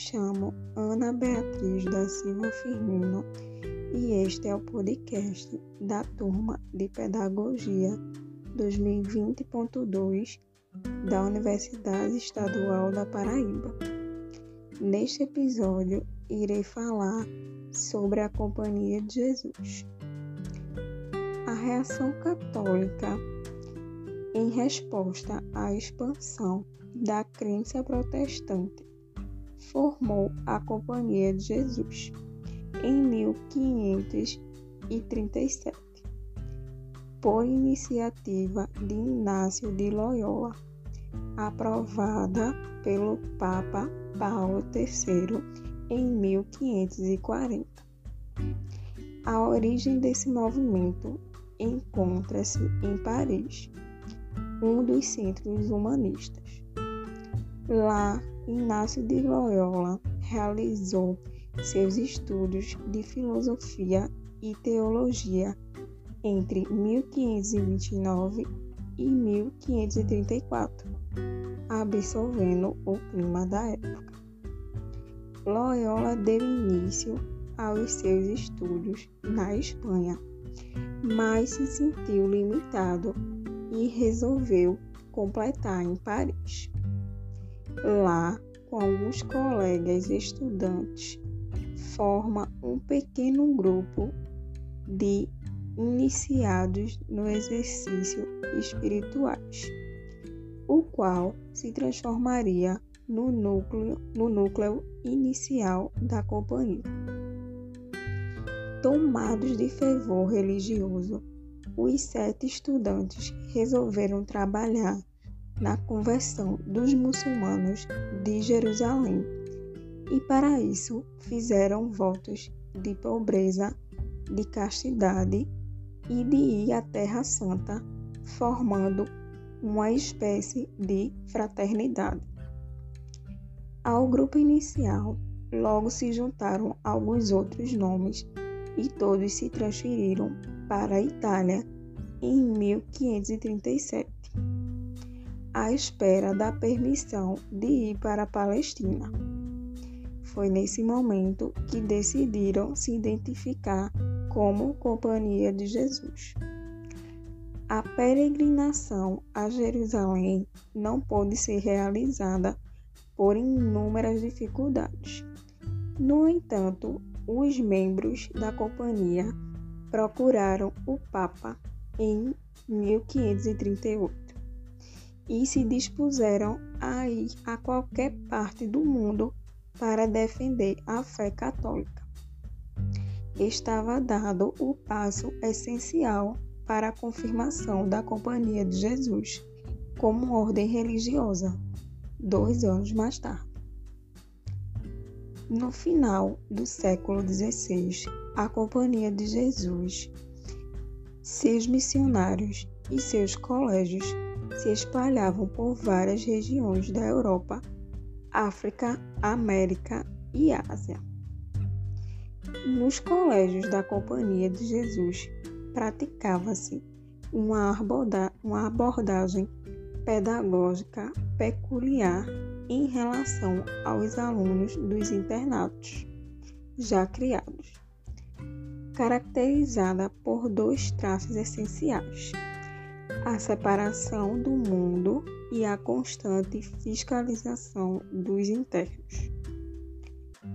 chamo Ana Beatriz da Silva Firmino e este é o podcast da turma de Pedagogia 2020.2 da Universidade Estadual da Paraíba. Neste episódio, irei falar sobre a Companhia de Jesus. A reação católica em resposta à expansão da crença protestante formou a Companhia de Jesus em 1537, por iniciativa de Inácio de Loyola, aprovada pelo Papa Paulo III em 1540. A origem desse movimento encontra-se em Paris, um dos centros humanistas. Lá Inácio de Loyola realizou seus estudos de filosofia e teologia entre 1529 e 1534, absorvendo o clima da época. Loyola deu início aos seus estudos na Espanha, mas se sentiu limitado e resolveu completar em Paris. Lá, com alguns colegas estudantes, forma um pequeno grupo de iniciados no exercício espirituais, o qual se transformaria no núcleo, no núcleo inicial da companhia. Tomados de fervor religioso, os sete estudantes resolveram trabalhar na conversão dos muçulmanos de Jerusalém e para isso fizeram votos de pobreza, de castidade e de ir à Terra Santa, formando uma espécie de fraternidade. Ao grupo inicial, logo se juntaram alguns outros nomes e todos se transferiram para a Itália em 1537 à espera da permissão de ir para a Palestina. Foi nesse momento que decidiram se identificar como Companhia de Jesus. A peregrinação a Jerusalém não pôde ser realizada por inúmeras dificuldades. No entanto, os membros da companhia procuraram o Papa em 1538 e se dispuseram a ir a qualquer parte do mundo para defender a fé católica. Estava dado o passo essencial para a confirmação da Companhia de Jesus como ordem religiosa, dois anos mais tarde. No final do século XVI, a Companhia de Jesus, seus missionários e seus colégios se espalhavam por várias regiões da Europa, África, América e Ásia. Nos colégios da Companhia de Jesus praticava-se uma, uma abordagem pedagógica peculiar em relação aos alunos dos internatos já criados, caracterizada por dois traços essenciais a separação do mundo e a constante fiscalização dos internos.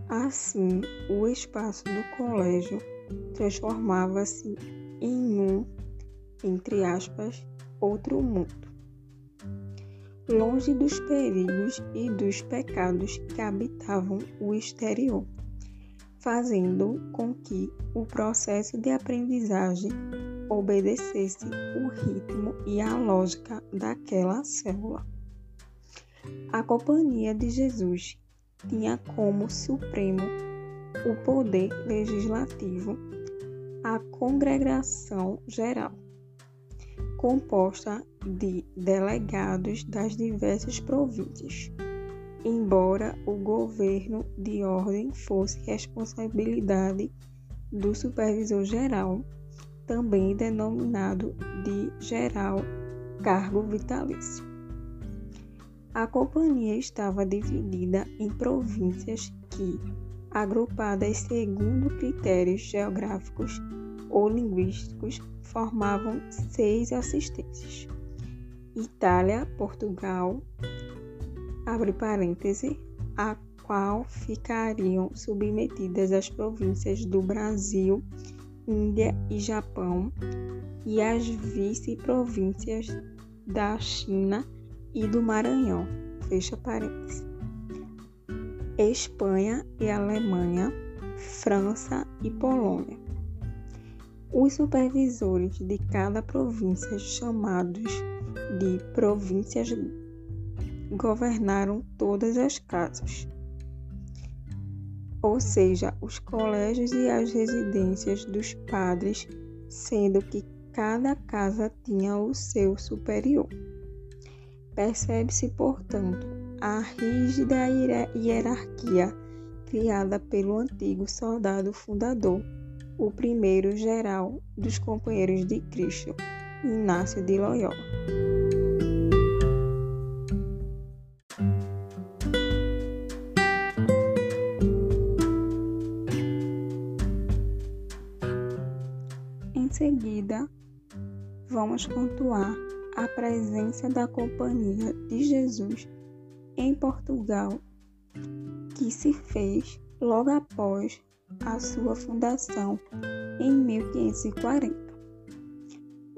Assim, o espaço do colégio transformava-se em um, entre aspas, outro mundo. Longe dos perigos e dos pecados que habitavam o exterior, fazendo com que o processo de aprendizagem obedecesse o ritmo e a lógica daquela célula. A Companhia de Jesus tinha como supremo o poder legislativo, a Congregação Geral, composta de delegados das diversas províncias. Embora o governo de ordem fosse responsabilidade do supervisor geral, também denominado de geral cargo vitalício. A companhia estava dividida em províncias que, agrupadas segundo critérios geográficos ou linguísticos, formavam seis assistências: Itália, Portugal, abre parêntese, a qual ficariam submetidas as províncias do Brasil, Índia e Japão, e as vice-províncias da China e do Maranhão. Fecha parênteses. Espanha e Alemanha, França e Polônia. Os supervisores de cada província, chamados de províncias, governaram todas as casas, ou seja, os colégios e as residências dos padres, sendo que cada casa tinha o seu superior. Percebe-se, portanto, a rígida hierarquia criada pelo antigo soldado fundador, o primeiro geral dos Companheiros de Cristo, Inácio de Loyola. Seguida, vamos pontuar a presença da Companhia de Jesus em Portugal, que se fez logo após a sua fundação em 1540.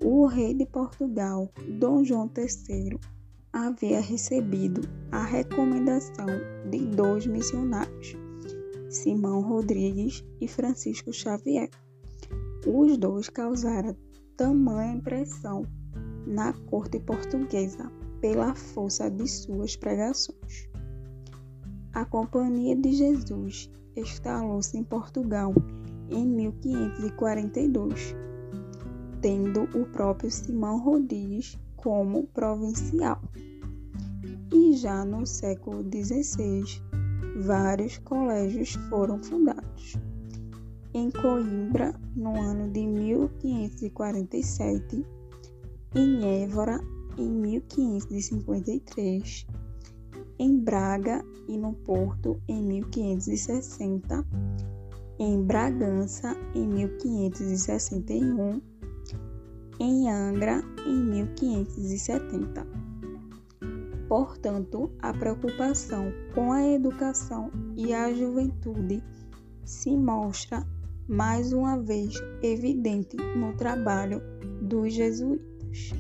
O rei de Portugal, Dom João III, havia recebido a recomendação de dois missionários, Simão Rodrigues e Francisco Xavier. Os dois causaram tamanha impressão na corte portuguesa pela força de suas pregações. A Companhia de Jesus instalou-se em Portugal em 1542, tendo o próprio Simão Rodrigues como provincial. E já no século XVI, vários colégios foram fundados. Em Coimbra, no ano de 1547, em Évora em 1553, em Braga e no Porto em 1560, em Bragança em 1561, em Angra em 1570. Portanto, a preocupação com a educação e a juventude se mostra mais uma vez evidente no trabalho dos jesuítas.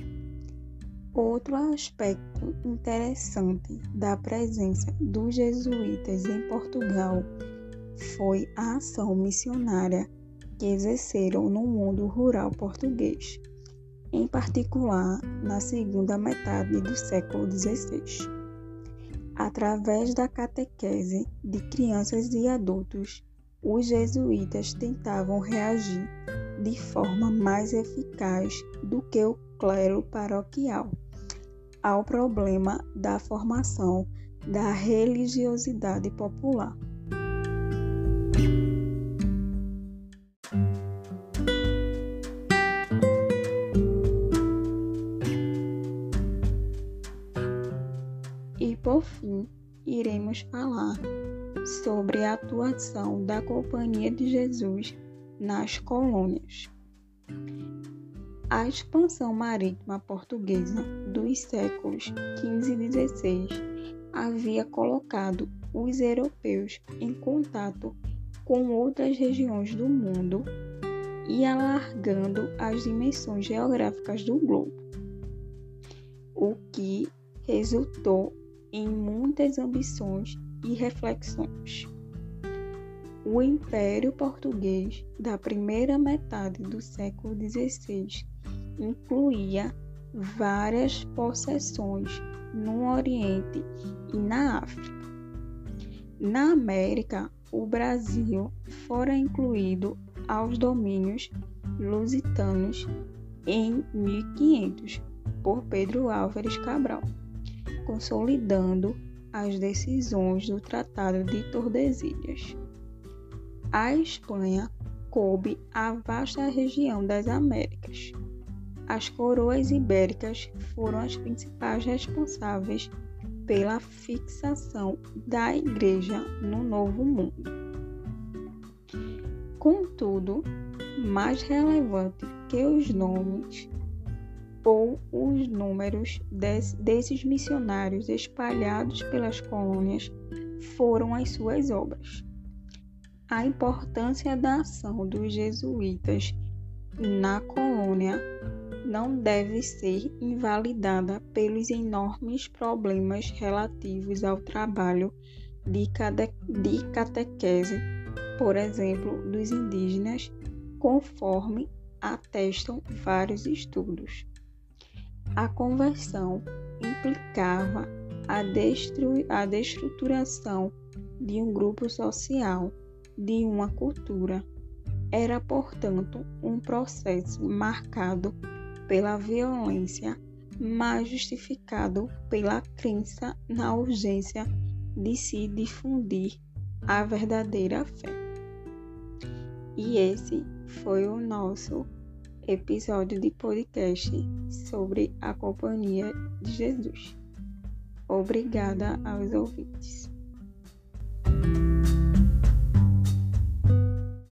Outro aspecto interessante da presença dos jesuítas em Portugal foi a ação missionária que exerceram no mundo rural português, em particular na segunda metade do século XVI. Através da catequese de crianças e adultos, os jesuítas tentavam reagir de forma mais eficaz do que o clero paroquial ao problema da formação da religiosidade popular. Sobre a atuação da Companhia de Jesus nas colônias. A expansão marítima portuguesa dos séculos XV e XVI havia colocado os europeus em contato com outras regiões do mundo e alargando as dimensões geográficas do globo, o que resultou em muitas ambições e reflexões. O Império Português da primeira metade do século XVI incluía várias possessões no Oriente e na África. Na América, o Brasil fora incluído aos domínios lusitanos em 1500 por Pedro Álvares Cabral, consolidando as decisões do Tratado de Tordesilhas. A Espanha coube a vasta região das Américas, as coroas ibéricas foram as principais responsáveis pela fixação da Igreja no Novo Mundo. Contudo, mais relevante que os nomes ou os números desses missionários espalhados pelas colônias foram as suas obras. A importância da ação dos jesuítas na colônia não deve ser invalidada pelos enormes problemas relativos ao trabalho de, de catequese, por exemplo, dos indígenas, conforme atestam vários estudos. A conversão implicava a, a destruturação de um grupo social, de uma cultura. Era, portanto, um processo marcado pela violência, mas justificado pela crença na urgência de se difundir a verdadeira fé. E esse foi o nosso episódio de podcast sobre a Companhia de Jesus. Obrigada aos ouvintes.